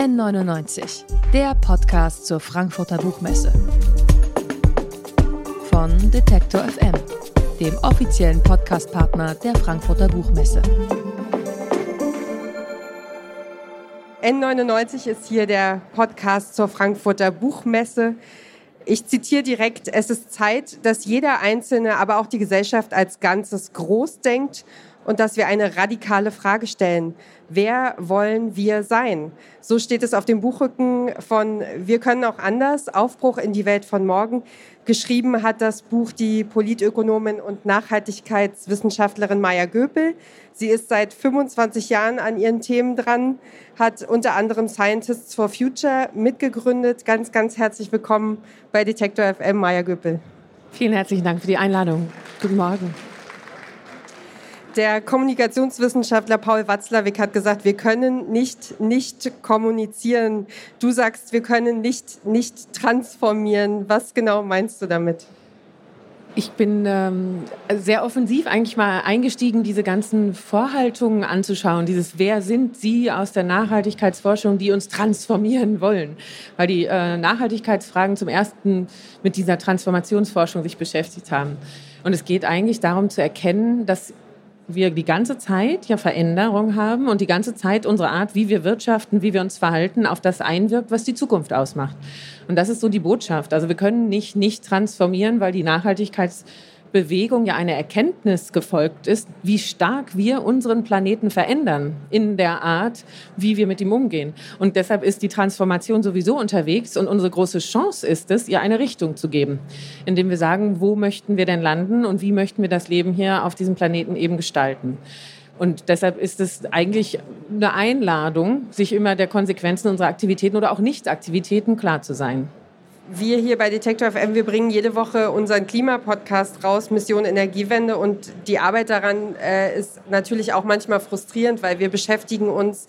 N99, der Podcast zur Frankfurter Buchmesse. Von Detektor FM, dem offiziellen Podcastpartner der Frankfurter Buchmesse. N99 ist hier der Podcast zur Frankfurter Buchmesse. Ich zitiere direkt, es ist Zeit, dass jeder Einzelne, aber auch die Gesellschaft als Ganzes groß denkt und dass wir eine radikale Frage stellen. Wer wollen wir sein? So steht es auf dem Buchrücken von Wir können auch anders, Aufbruch in die Welt von morgen. Geschrieben hat das Buch die Politökonomin und Nachhaltigkeitswissenschaftlerin Maya Göpel. Sie ist seit 25 Jahren an ihren Themen dran, hat unter anderem Scientists for Future mitgegründet. Ganz, ganz herzlich willkommen bei Detektor FM, Maya Göpel. Vielen herzlichen Dank für die Einladung. Guten Morgen. Der Kommunikationswissenschaftler Paul Watzlawick hat gesagt, wir können nicht nicht kommunizieren. Du sagst, wir können nicht nicht transformieren. Was genau meinst du damit? Ich bin ähm, sehr offensiv eigentlich mal eingestiegen, diese ganzen Vorhaltungen anzuschauen. Dieses Wer sind Sie aus der Nachhaltigkeitsforschung, die uns transformieren wollen? Weil die äh, Nachhaltigkeitsfragen zum ersten mit dieser Transformationsforschung sich beschäftigt haben. Und es geht eigentlich darum zu erkennen, dass wir die ganze Zeit ja Veränderung haben und die ganze Zeit unsere Art, wie wir wirtschaften, wie wir uns verhalten, auf das einwirkt, was die Zukunft ausmacht. Und das ist so die Botschaft. Also wir können nicht nicht transformieren, weil die Nachhaltigkeits Bewegung ja eine Erkenntnis gefolgt ist, wie stark wir unseren Planeten verändern in der Art, wie wir mit ihm umgehen. Und deshalb ist die Transformation sowieso unterwegs und unsere große Chance ist es, ihr eine Richtung zu geben, indem wir sagen, wo möchten wir denn landen und wie möchten wir das Leben hier auf diesem Planeten eben gestalten. Und deshalb ist es eigentlich eine Einladung, sich immer der Konsequenzen unserer Aktivitäten oder auch Nichtaktivitäten klar zu sein wir hier bei Detektor FM, wir bringen jede Woche unseren Klimapodcast raus, Mission Energiewende. Und die Arbeit daran äh, ist natürlich auch manchmal frustrierend, weil wir beschäftigen uns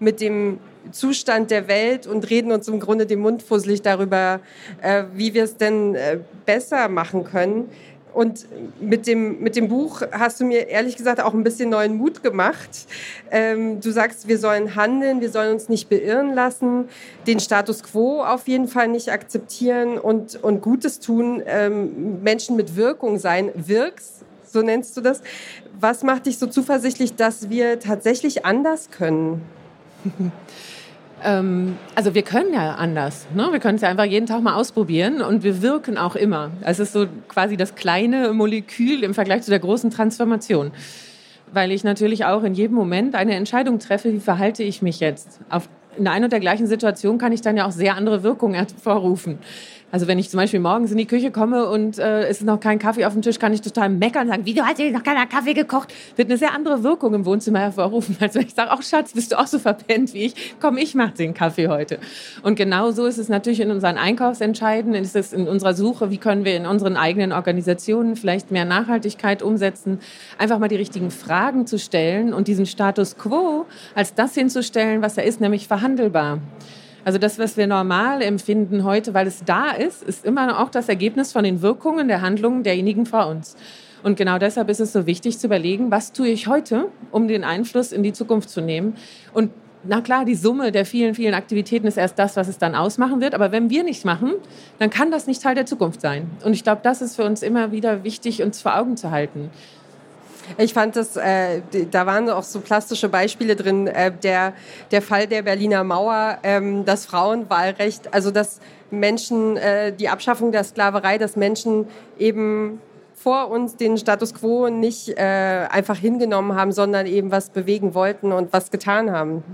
mit dem Zustand der Welt und reden uns im Grunde den Mund fusselig darüber, äh, wie wir es denn äh, besser machen können. Und mit dem, mit dem Buch hast du mir ehrlich gesagt auch ein bisschen neuen Mut gemacht. Ähm, du sagst, wir sollen handeln, wir sollen uns nicht beirren lassen, den Status quo auf jeden Fall nicht akzeptieren und, und Gutes tun, ähm, Menschen mit Wirkung sein. Wirks, so nennst du das. Was macht dich so zuversichtlich, dass wir tatsächlich anders können? Ähm, also wir können ja anders. Ne? Wir können es ja einfach jeden Tag mal ausprobieren und wir wirken auch immer. Es ist so quasi das kleine Molekül im Vergleich zu der großen Transformation. Weil ich natürlich auch in jedem Moment eine Entscheidung treffe, wie verhalte ich mich jetzt. Auf, in einer und der gleichen Situation kann ich dann ja auch sehr andere Wirkungen hervorrufen. Also wenn ich zum Beispiel morgens in die Küche komme und äh, es ist noch kein Kaffee auf dem Tisch, kann ich total meckern und sagen, wie, du hast hier noch keiner Kaffee gekocht? Wird eine sehr andere Wirkung im Wohnzimmer hervorrufen, als wenn ich sage, ach Schatz, bist du auch so verpennt wie ich? Komm, ich mach den Kaffee heute. Und genau so ist es natürlich in unseren Einkaufsentscheiden, ist es in unserer Suche, wie können wir in unseren eigenen Organisationen vielleicht mehr Nachhaltigkeit umsetzen, einfach mal die richtigen Fragen zu stellen und diesen Status quo als das hinzustellen, was er ist, nämlich verhandelbar. Also das, was wir normal empfinden heute, weil es da ist, ist immer auch das Ergebnis von den Wirkungen der Handlungen derjenigen vor uns. Und genau deshalb ist es so wichtig zu überlegen, was tue ich heute, um den Einfluss in die Zukunft zu nehmen. Und na klar, die Summe der vielen, vielen Aktivitäten ist erst das, was es dann ausmachen wird. Aber wenn wir nichts machen, dann kann das nicht Teil der Zukunft sein. Und ich glaube, das ist für uns immer wieder wichtig, uns vor Augen zu halten. Ich fand das, äh, da waren auch so plastische Beispiele drin, äh, der, der Fall der Berliner Mauer, ähm, das Frauenwahlrecht, also dass Menschen, äh, die Abschaffung der Sklaverei, dass Menschen eben vor uns den Status quo nicht äh, einfach hingenommen haben, sondern eben was bewegen wollten und was getan haben.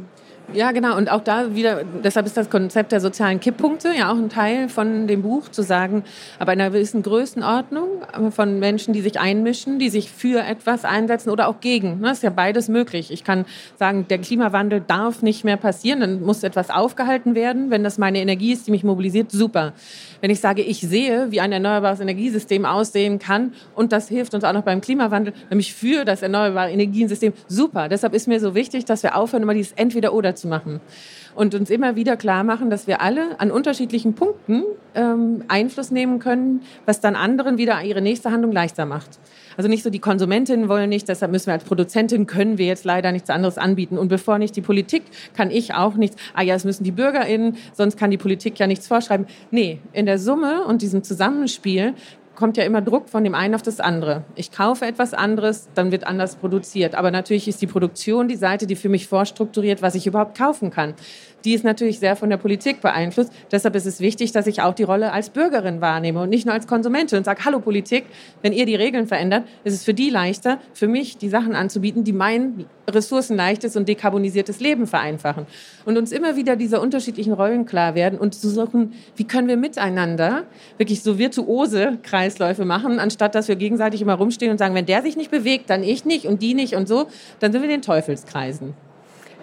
Ja, genau. Und auch da wieder, deshalb ist das Konzept der sozialen Kipppunkte ja auch ein Teil von dem Buch, zu sagen, aber in einer gewissen Größenordnung äh, von Menschen, die sich einmischen, die sich für etwas einsetzen oder auch gegen. Das ist ja beides möglich. Ich kann sagen, der Klimawandel darf nicht mehr passieren, dann muss etwas aufgehalten werden. Wenn das meine Energie ist, die mich mobilisiert, super. Wenn ich sage, ich sehe, wie ein erneuerbares Energiesystem aussehen kann und das hilft uns auch noch beim Klimawandel, nämlich für das erneuerbare Energiesystem, super. Deshalb ist mir so wichtig, dass wir aufhören, immer dieses Entweder-Oder zu machen und uns immer wieder klar machen, dass wir alle an unterschiedlichen Punkten ähm, Einfluss nehmen können, was dann anderen wieder ihre nächste Handlung leichter macht. Also nicht so, die Konsumentinnen wollen nicht, deshalb müssen wir als Produzentin, können wir jetzt leider nichts anderes anbieten. Und bevor nicht die Politik, kann ich auch nichts, ah ja, es müssen die BürgerInnen, sonst kann die Politik ja nichts vorschreiben. Nee, in der Summe und diesem Zusammenspiel kommt ja immer Druck von dem einen auf das andere. Ich kaufe etwas anderes, dann wird anders produziert. Aber natürlich ist die Produktion die Seite, die für mich vorstrukturiert, was ich überhaupt kaufen kann die ist natürlich sehr von der Politik beeinflusst. Deshalb ist es wichtig, dass ich auch die Rolle als Bürgerin wahrnehme und nicht nur als Konsumentin und sage, hallo Politik, wenn ihr die Regeln verändert, ist es für die leichter, für mich die Sachen anzubieten, die mein ressourcenleichtes und dekarbonisiertes Leben vereinfachen. Und uns immer wieder diese unterschiedlichen Rollen klar werden und zu suchen, wie können wir miteinander wirklich so virtuose Kreisläufe machen, anstatt dass wir gegenseitig immer rumstehen und sagen, wenn der sich nicht bewegt, dann ich nicht und die nicht und so, dann sind wir in den Teufelskreisen.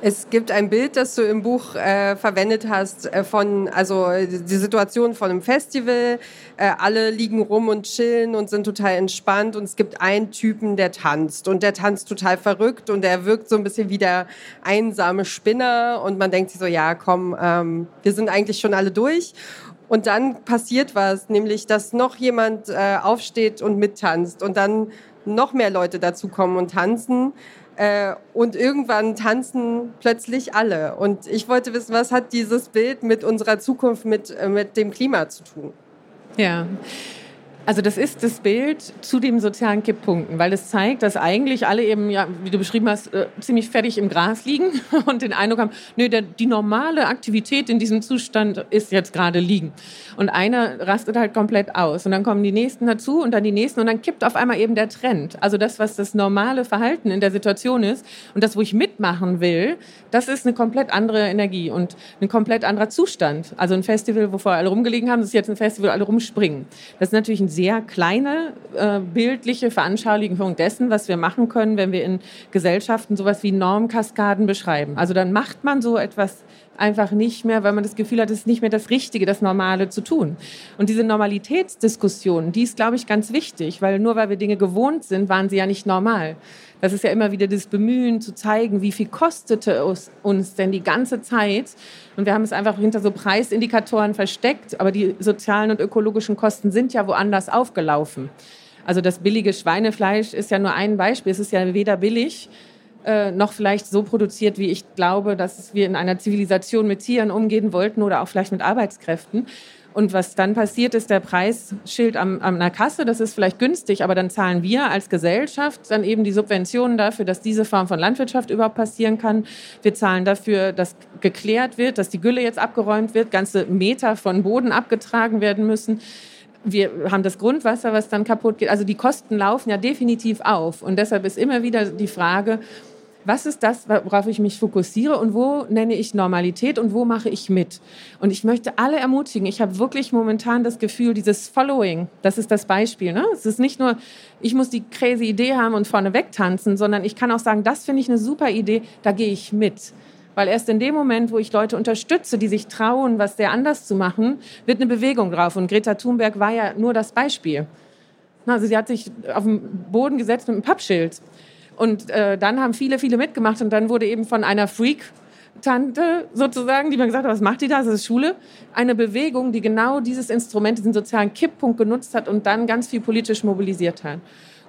Es gibt ein Bild, das du im Buch äh, verwendet hast, äh, von, also die Situation von einem Festival. Äh, alle liegen rum und chillen und sind total entspannt. Und es gibt einen Typen, der tanzt. Und der tanzt total verrückt und der wirkt so ein bisschen wie der einsame Spinner. Und man denkt sich so, ja, komm, ähm, wir sind eigentlich schon alle durch. Und dann passiert was, nämlich, dass noch jemand äh, aufsteht und mittanzt. Und dann noch mehr Leute dazukommen und tanzen. Äh, und irgendwann tanzen plötzlich alle. Und ich wollte wissen, was hat dieses Bild mit unserer Zukunft, mit, äh, mit dem Klima zu tun? Ja. Also das ist das Bild zu den sozialen Kipppunkten, weil es zeigt, dass eigentlich alle eben, ja, wie du beschrieben hast, äh, ziemlich fertig im Gras liegen und den Eindruck haben, nö, der, die normale Aktivität in diesem Zustand ist jetzt gerade liegen. Und einer rastet halt komplett aus und dann kommen die Nächsten dazu und dann die Nächsten und dann kippt auf einmal eben der Trend. Also das, was das normale Verhalten in der Situation ist und das, wo ich mitmachen will, das ist eine komplett andere Energie und ein komplett anderer Zustand. Also ein Festival, wo vorher alle rumgelegen haben, das ist jetzt ein Festival, wo alle rumspringen. Das ist natürlich ein sehr kleine äh, bildliche Veranschaulichung dessen, was wir machen können, wenn wir in Gesellschaften sowas wie Normkaskaden beschreiben. Also dann macht man so etwas einfach nicht mehr, weil man das Gefühl hat, es ist nicht mehr das Richtige, das Normale zu tun. Und diese Normalitätsdiskussion, die ist, glaube ich, ganz wichtig, weil nur weil wir Dinge gewohnt sind, waren sie ja nicht normal. Das ist ja immer wieder das Bemühen zu zeigen, wie viel kostete es uns denn die ganze Zeit. Und wir haben es einfach hinter so Preisindikatoren versteckt, aber die sozialen und ökologischen Kosten sind ja woanders aufgelaufen. Also das billige Schweinefleisch ist ja nur ein Beispiel. Es ist ja weder billig, äh, noch vielleicht so produziert, wie ich glaube, dass wir in einer Zivilisation mit Tieren umgehen wollten oder auch vielleicht mit Arbeitskräften. Und was dann passiert, ist der Preisschild am, an der Kasse, das ist vielleicht günstig, aber dann zahlen wir als Gesellschaft dann eben die Subventionen dafür, dass diese Form von Landwirtschaft überhaupt passieren kann. Wir zahlen dafür, dass geklärt wird, dass die Gülle jetzt abgeräumt wird, ganze Meter von Boden abgetragen werden müssen. Wir haben das Grundwasser, was dann kaputt geht. Also die Kosten laufen ja definitiv auf. Und deshalb ist immer wieder die Frage, was ist das, worauf ich mich fokussiere und wo nenne ich Normalität und wo mache ich mit? Und ich möchte alle ermutigen. Ich habe wirklich momentan das Gefühl, dieses Following, das ist das Beispiel. Ne? Es ist nicht nur, ich muss die crazy Idee haben und vorne wegtanzen, sondern ich kann auch sagen, das finde ich eine super Idee, da gehe ich mit. Weil erst in dem Moment, wo ich Leute unterstütze, die sich trauen, was sehr anders zu machen, wird eine Bewegung drauf. Und Greta Thunberg war ja nur das Beispiel. Also sie hat sich auf den Boden gesetzt mit einem Pappschild und äh, dann haben viele, viele mitgemacht und dann wurde eben von einer Freak Tante sozusagen, die mir gesagt hat, was macht die da? Das ist Schule. Eine Bewegung, die genau dieses Instrument, diesen sozialen Kipppunkt genutzt hat und dann ganz viel politisch mobilisiert hat.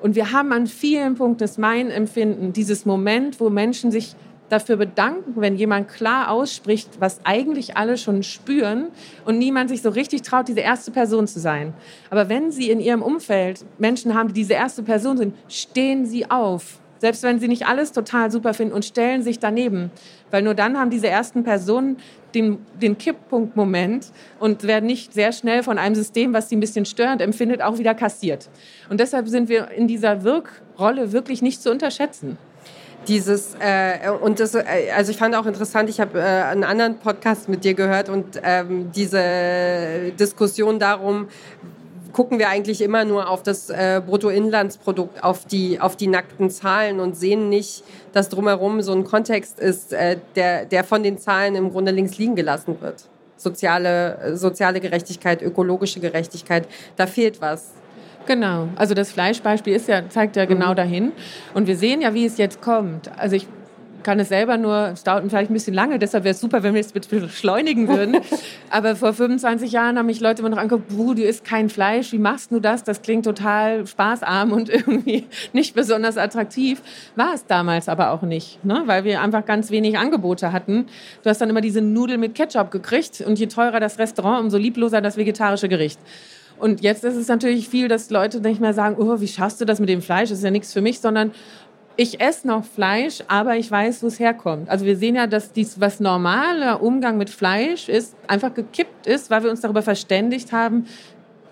Und wir haben an vielen Punkten, das mein Empfinden, dieses Moment, wo Menschen sich dafür bedanken, wenn jemand klar ausspricht, was eigentlich alle schon spüren und niemand sich so richtig traut, diese erste Person zu sein. Aber wenn Sie in Ihrem Umfeld Menschen haben, die diese erste Person sind, stehen Sie auf selbst wenn sie nicht alles total super finden und stellen sich daneben. Weil nur dann haben diese ersten Personen den, den Kipppunktmoment und werden nicht sehr schnell von einem System, was sie ein bisschen störend empfindet, auch wieder kassiert. Und deshalb sind wir in dieser Wirkrolle wirklich nicht zu unterschätzen dieses äh, und das äh, also ich fand auch interessant ich habe äh, einen anderen Podcast mit dir gehört und ähm, diese Diskussion darum gucken wir eigentlich immer nur auf das äh, Bruttoinlandsprodukt, auf die, auf die nackten Zahlen und sehen nicht, dass drumherum so ein Kontext ist, äh, der, der von den Zahlen im Grunde links liegen gelassen wird. Soziale, soziale Gerechtigkeit, ökologische Gerechtigkeit, da fehlt was. Genau, also das Fleischbeispiel ist ja, zeigt ja genau mhm. dahin. Und wir sehen ja, wie es jetzt kommt. Also ich kann es selber nur, es dauert vielleicht ein bisschen lange, deshalb wäre es super, wenn wir es beschleunigen würden. Aber vor 25 Jahren haben mich Leute immer noch angeguckt, du isst kein Fleisch, wie machst du das? Das klingt total spaßarm und irgendwie nicht besonders attraktiv. War es damals aber auch nicht, ne? weil wir einfach ganz wenig Angebote hatten. Du hast dann immer diese Nudeln mit Ketchup gekriegt und je teurer das Restaurant, umso liebloser das vegetarische Gericht. Und jetzt ist es natürlich viel, dass Leute nicht mehr sagen, oh, wie schaffst du das mit dem Fleisch? Das ist ja nichts für mich, sondern ich esse noch Fleisch, aber ich weiß, wo es herkommt. Also wir sehen ja, dass dies, was normaler Umgang mit Fleisch ist, einfach gekippt ist, weil wir uns darüber verständigt haben,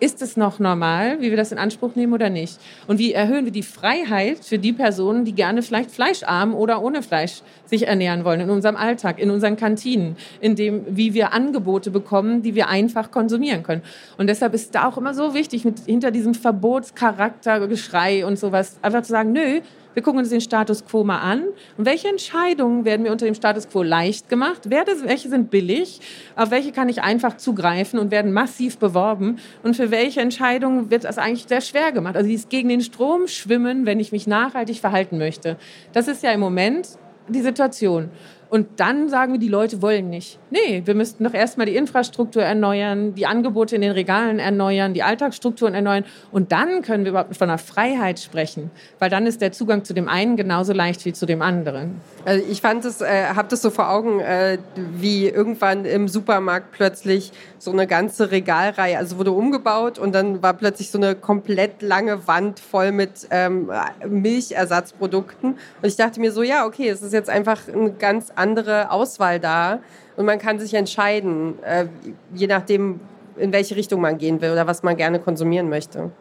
ist es noch normal, wie wir das in Anspruch nehmen oder nicht? Und wie erhöhen wir die Freiheit für die Personen, die gerne vielleicht fleischarm oder ohne Fleisch sich ernähren wollen in unserem Alltag, in unseren Kantinen, in dem, wie wir Angebote bekommen, die wir einfach konsumieren können. Und deshalb ist da auch immer so wichtig, mit, hinter diesem Verbotscharakter, Geschrei und sowas, einfach zu sagen, nö, wir gucken uns den Status quo mal an. Und welche Entscheidungen werden mir unter dem Status quo leicht gemacht? Welche sind billig? Auf welche kann ich einfach zugreifen und werden massiv beworben? Und für welche Entscheidungen wird das eigentlich sehr schwer gemacht? Also dieses gegen den Strom schwimmen, wenn ich mich nachhaltig verhalten möchte. Das ist ja im Moment die Situation. Und dann sagen wir, die Leute wollen nicht. Nee, wir müssten doch erstmal die Infrastruktur erneuern, die Angebote in den Regalen erneuern, die Alltagsstrukturen erneuern. Und dann können wir überhaupt von einer Freiheit sprechen. Weil dann ist der Zugang zu dem einen genauso leicht wie zu dem anderen. Also ich fand es, äh, habe das so vor Augen, äh, wie irgendwann im Supermarkt plötzlich so eine ganze Regalreihe, also wurde umgebaut und dann war plötzlich so eine komplett lange Wand voll mit ähm, Milchersatzprodukten. Und ich dachte mir so, ja, okay, es ist jetzt einfach eine ganz andere Auswahl da und man kann sich entscheiden, äh, je nachdem, in welche Richtung man gehen will oder was man gerne konsumieren möchte.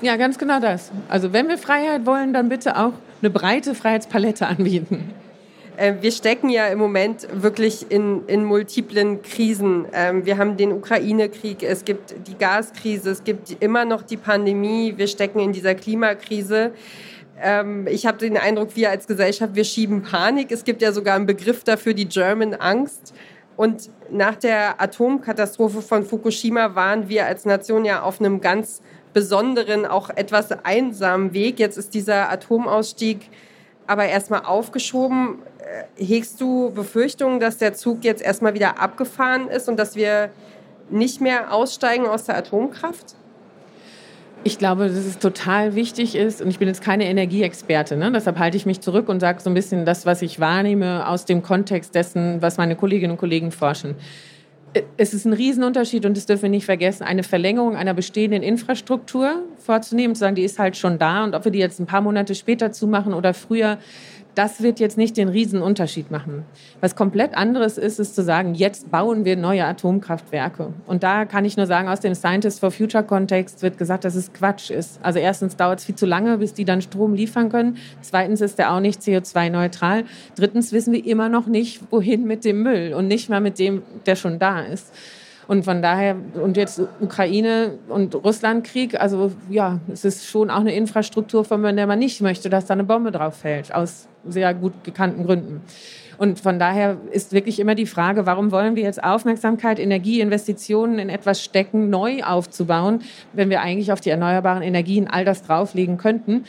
Ja, ganz genau das. Also wenn wir Freiheit wollen, dann bitte auch eine breite Freiheitspalette anbieten. Äh, wir stecken ja im Moment wirklich in, in multiplen Krisen. Ähm, wir haben den Ukraine-Krieg, es gibt die Gaskrise, es gibt immer noch die Pandemie, wir stecken in dieser Klimakrise. Ähm, ich habe den Eindruck, wir als Gesellschaft, wir schieben Panik. Es gibt ja sogar einen Begriff dafür, die German Angst. Und nach der Atomkatastrophe von Fukushima waren wir als Nation ja auf einem ganz besonderen, auch etwas einsamen Weg. Jetzt ist dieser Atomausstieg aber erstmal aufgeschoben. Äh, hegst du Befürchtungen, dass der Zug jetzt erstmal wieder abgefahren ist und dass wir nicht mehr aussteigen aus der Atomkraft? Ich glaube, dass es total wichtig ist, und ich bin jetzt keine Energieexperte, ne? deshalb halte ich mich zurück und sage so ein bisschen das, was ich wahrnehme aus dem Kontext dessen, was meine Kolleginnen und Kollegen forschen. Es ist ein Riesenunterschied und das dürfen wir nicht vergessen, eine Verlängerung einer bestehenden Infrastruktur vorzunehmen, zu sagen, die ist halt schon da und ob wir die jetzt ein paar Monate später zumachen oder früher, das wird jetzt nicht den Riesenunterschied machen. Was komplett anderes ist, ist zu sagen, jetzt bauen wir neue Atomkraftwerke. Und da kann ich nur sagen, aus dem Scientists for Future Kontext wird gesagt, dass es Quatsch ist. Also erstens dauert es viel zu lange, bis die dann Strom liefern können. Zweitens ist der auch nicht CO2-neutral. Drittens wissen wir immer noch nicht, wohin mit dem Müll und nicht mal mit dem, der schon da ist. Und von daher, und jetzt Ukraine und Russlandkrieg, also ja, es ist schon auch eine Infrastruktur, von der man nicht möchte, dass da eine Bombe drauf fällt, aus sehr gut gekannten Gründen. Und von daher ist wirklich immer die Frage, warum wollen wir jetzt Aufmerksamkeit, Energie, Investitionen in etwas stecken, neu aufzubauen, wenn wir eigentlich auf die erneuerbaren Energien all das drauflegen könnten?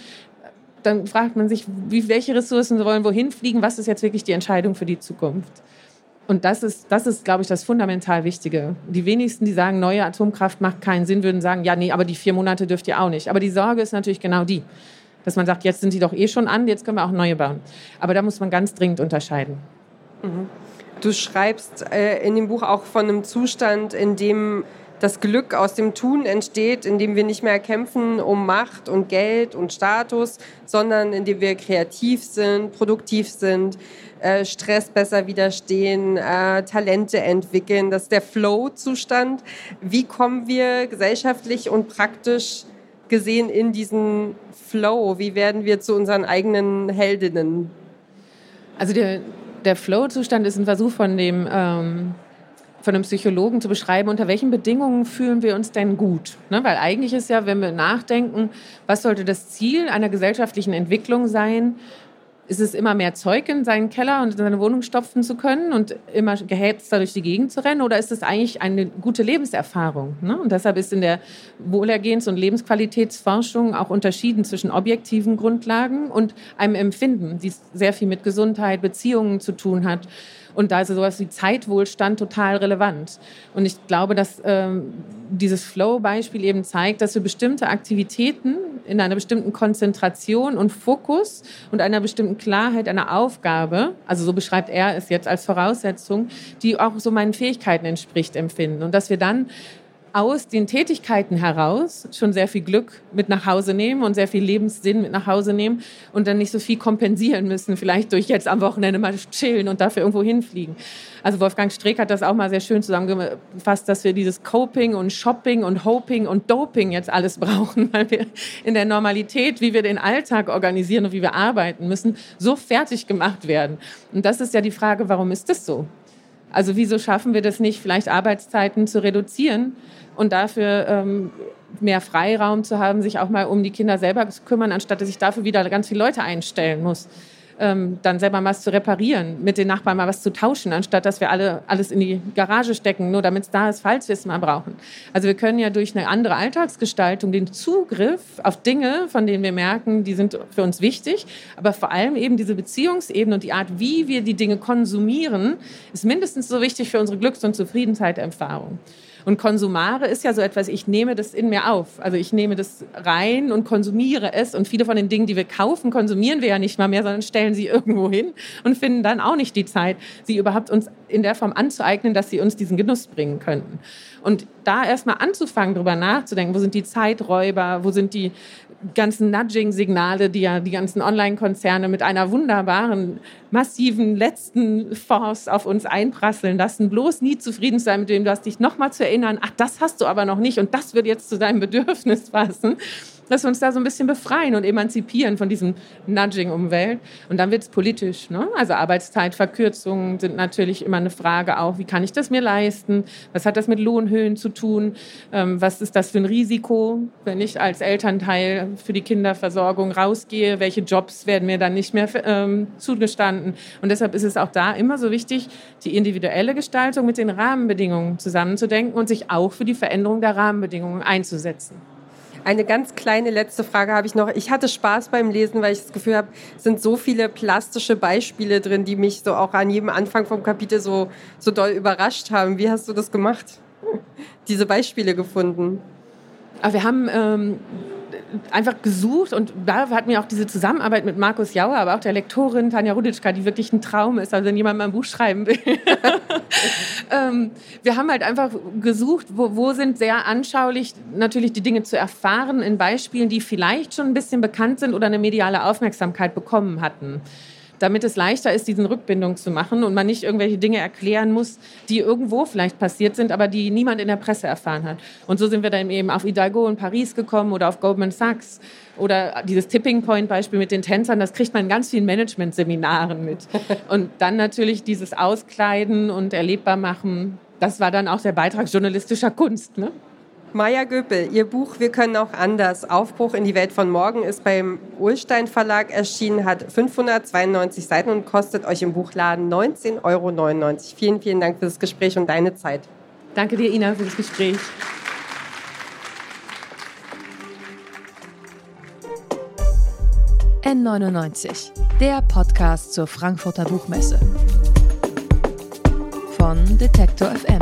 Dann fragt man sich, wie, welche Ressourcen wollen wohin fliegen? Was ist jetzt wirklich die Entscheidung für die Zukunft? Und das ist, das ist, glaube ich, das fundamental Wichtige. Die wenigsten, die sagen, neue Atomkraft macht keinen Sinn, würden sagen, ja, nee, aber die vier Monate dürft ihr auch nicht. Aber die Sorge ist natürlich genau die, dass man sagt, jetzt sind sie doch eh schon an, jetzt können wir auch neue bauen. Aber da muss man ganz dringend unterscheiden. Mhm. Du schreibst äh, in dem Buch auch von einem Zustand, in dem das Glück aus dem Tun entsteht, in dem wir nicht mehr kämpfen um Macht und Geld und Status, sondern in dem wir kreativ sind, produktiv sind, äh, Stress besser widerstehen, äh, Talente entwickeln. Das ist der Flow-Zustand. Wie kommen wir gesellschaftlich und praktisch gesehen in diesen Flow? Wie werden wir zu unseren eigenen Heldinnen? Also der, der Flow-Zustand ist ein Versuch von dem ähm, von einem Psychologen zu beschreiben, unter welchen Bedingungen fühlen wir uns denn gut. Ne? Weil eigentlich ist ja, wenn wir nachdenken, was sollte das Ziel einer gesellschaftlichen Entwicklung sein, ist es immer mehr Zeug in seinen Keller und in seine Wohnung stopfen zu können und immer gehetzt durch die Gegend zu rennen? Oder ist es eigentlich eine gute Lebenserfahrung? Ne? Und deshalb ist in der Wohlergehens- und Lebensqualitätsforschung auch unterschieden zwischen objektiven Grundlagen und einem Empfinden, die sehr viel mit Gesundheit, Beziehungen zu tun hat. Und da ist sowas wie Zeitwohlstand total relevant. Und ich glaube, dass ähm, dieses Flow-Beispiel eben zeigt, dass wir bestimmte Aktivitäten in einer bestimmten Konzentration und Fokus und einer bestimmten Klarheit einer Aufgabe, also so beschreibt er es jetzt als Voraussetzung, die auch so meinen Fähigkeiten entspricht, empfinden. Und dass wir dann aus den Tätigkeiten heraus schon sehr viel Glück mit nach Hause nehmen und sehr viel Lebenssinn mit nach Hause nehmen und dann nicht so viel kompensieren müssen, vielleicht durch jetzt am Wochenende mal chillen und dafür irgendwo hinfliegen. Also Wolfgang Streeck hat das auch mal sehr schön zusammengefasst, dass wir dieses Coping und Shopping und Hoping und Doping jetzt alles brauchen, weil wir in der Normalität, wie wir den Alltag organisieren und wie wir arbeiten müssen, so fertig gemacht werden. Und das ist ja die Frage, warum ist das so? Also wieso schaffen wir das nicht, vielleicht Arbeitszeiten zu reduzieren und dafür ähm, mehr Freiraum zu haben, sich auch mal um die Kinder selber zu kümmern, anstatt dass ich dafür wieder ganz viele Leute einstellen muss ähm, dann selber mal was zu reparieren, mit den Nachbarn mal was zu tauschen, anstatt dass wir alle alles in die Garage stecken, nur damit es da ist, falls wir es mal brauchen. Also wir können ja durch eine andere Alltagsgestaltung den Zugriff auf Dinge, von denen wir merken, die sind für uns wichtig, aber vor allem eben diese Beziehungsebene und die Art, wie wir die Dinge konsumieren, ist mindestens so wichtig für unsere Glücks- und Zufriedenheitserfahrung. Und Konsumare ist ja so etwas, ich nehme das in mir auf. Also ich nehme das rein und konsumiere es. Und viele von den Dingen, die wir kaufen, konsumieren wir ja nicht mal mehr, sondern stellen sie irgendwo hin und finden dann auch nicht die Zeit, sie überhaupt uns in der Form anzueignen, dass sie uns diesen Genuss bringen könnten. Und da erstmal anzufangen, darüber nachzudenken, wo sind die Zeiträuber, wo sind die ganzen Nudging-Signale, die ja die ganzen Online-Konzerne mit einer wunderbaren, massiven letzten Force auf uns einprasseln lassen, bloß nie zufrieden sein mit dem, du hast dich nochmal zu erinnern, ach, das hast du aber noch nicht und das wird jetzt zu deinem Bedürfnis passen dass wir uns da so ein bisschen befreien und emanzipieren von diesem Nudging-Umwelt. Und dann wird es politisch. Ne? Also Arbeitszeitverkürzungen sind natürlich immer eine Frage auch, wie kann ich das mir leisten? Was hat das mit Lohnhöhen zu tun? Ähm, was ist das für ein Risiko, wenn ich als Elternteil für die Kinderversorgung rausgehe? Welche Jobs werden mir dann nicht mehr ähm, zugestanden? Und deshalb ist es auch da immer so wichtig, die individuelle Gestaltung mit den Rahmenbedingungen zusammenzudenken und sich auch für die Veränderung der Rahmenbedingungen einzusetzen. Eine ganz kleine letzte Frage habe ich noch. Ich hatte Spaß beim Lesen, weil ich das Gefühl habe, es sind so viele plastische Beispiele drin, die mich so auch an jedem Anfang vom Kapitel so, so doll überrascht haben. Wie hast du das gemacht? Diese Beispiele gefunden? Aber wir haben ähm, einfach gesucht und da hatten wir auch diese Zusammenarbeit mit Markus Jauer, aber auch der Lektorin Tanja Ruditschka, die wirklich ein Traum ist, also wenn jemand mal ein Buch schreiben will. ähm, wir haben halt einfach gesucht, wo, wo sind sehr anschaulich natürlich die Dinge zu erfahren in Beispielen, die vielleicht schon ein bisschen bekannt sind oder eine mediale Aufmerksamkeit bekommen hatten damit es leichter ist, diesen Rückbindung zu machen und man nicht irgendwelche Dinge erklären muss, die irgendwo vielleicht passiert sind, aber die niemand in der Presse erfahren hat. Und so sind wir dann eben auf Hidalgo in Paris gekommen oder auf Goldman Sachs oder dieses Tipping Point Beispiel mit den Tänzern, das kriegt man in ganz vielen Management-Seminaren mit. Und dann natürlich dieses Auskleiden und erlebbar machen, das war dann auch der Beitrag journalistischer Kunst. Ne? Maja Göpel, Ihr Buch Wir können auch anders. Aufbruch in die Welt von morgen ist beim Ulstein Verlag erschienen, hat 592 Seiten und kostet euch im Buchladen 19,99 Euro. Vielen, vielen Dank für das Gespräch und deine Zeit. Danke dir, Ina, für das Gespräch. N99, der Podcast zur Frankfurter Buchmesse. Von Detektor FM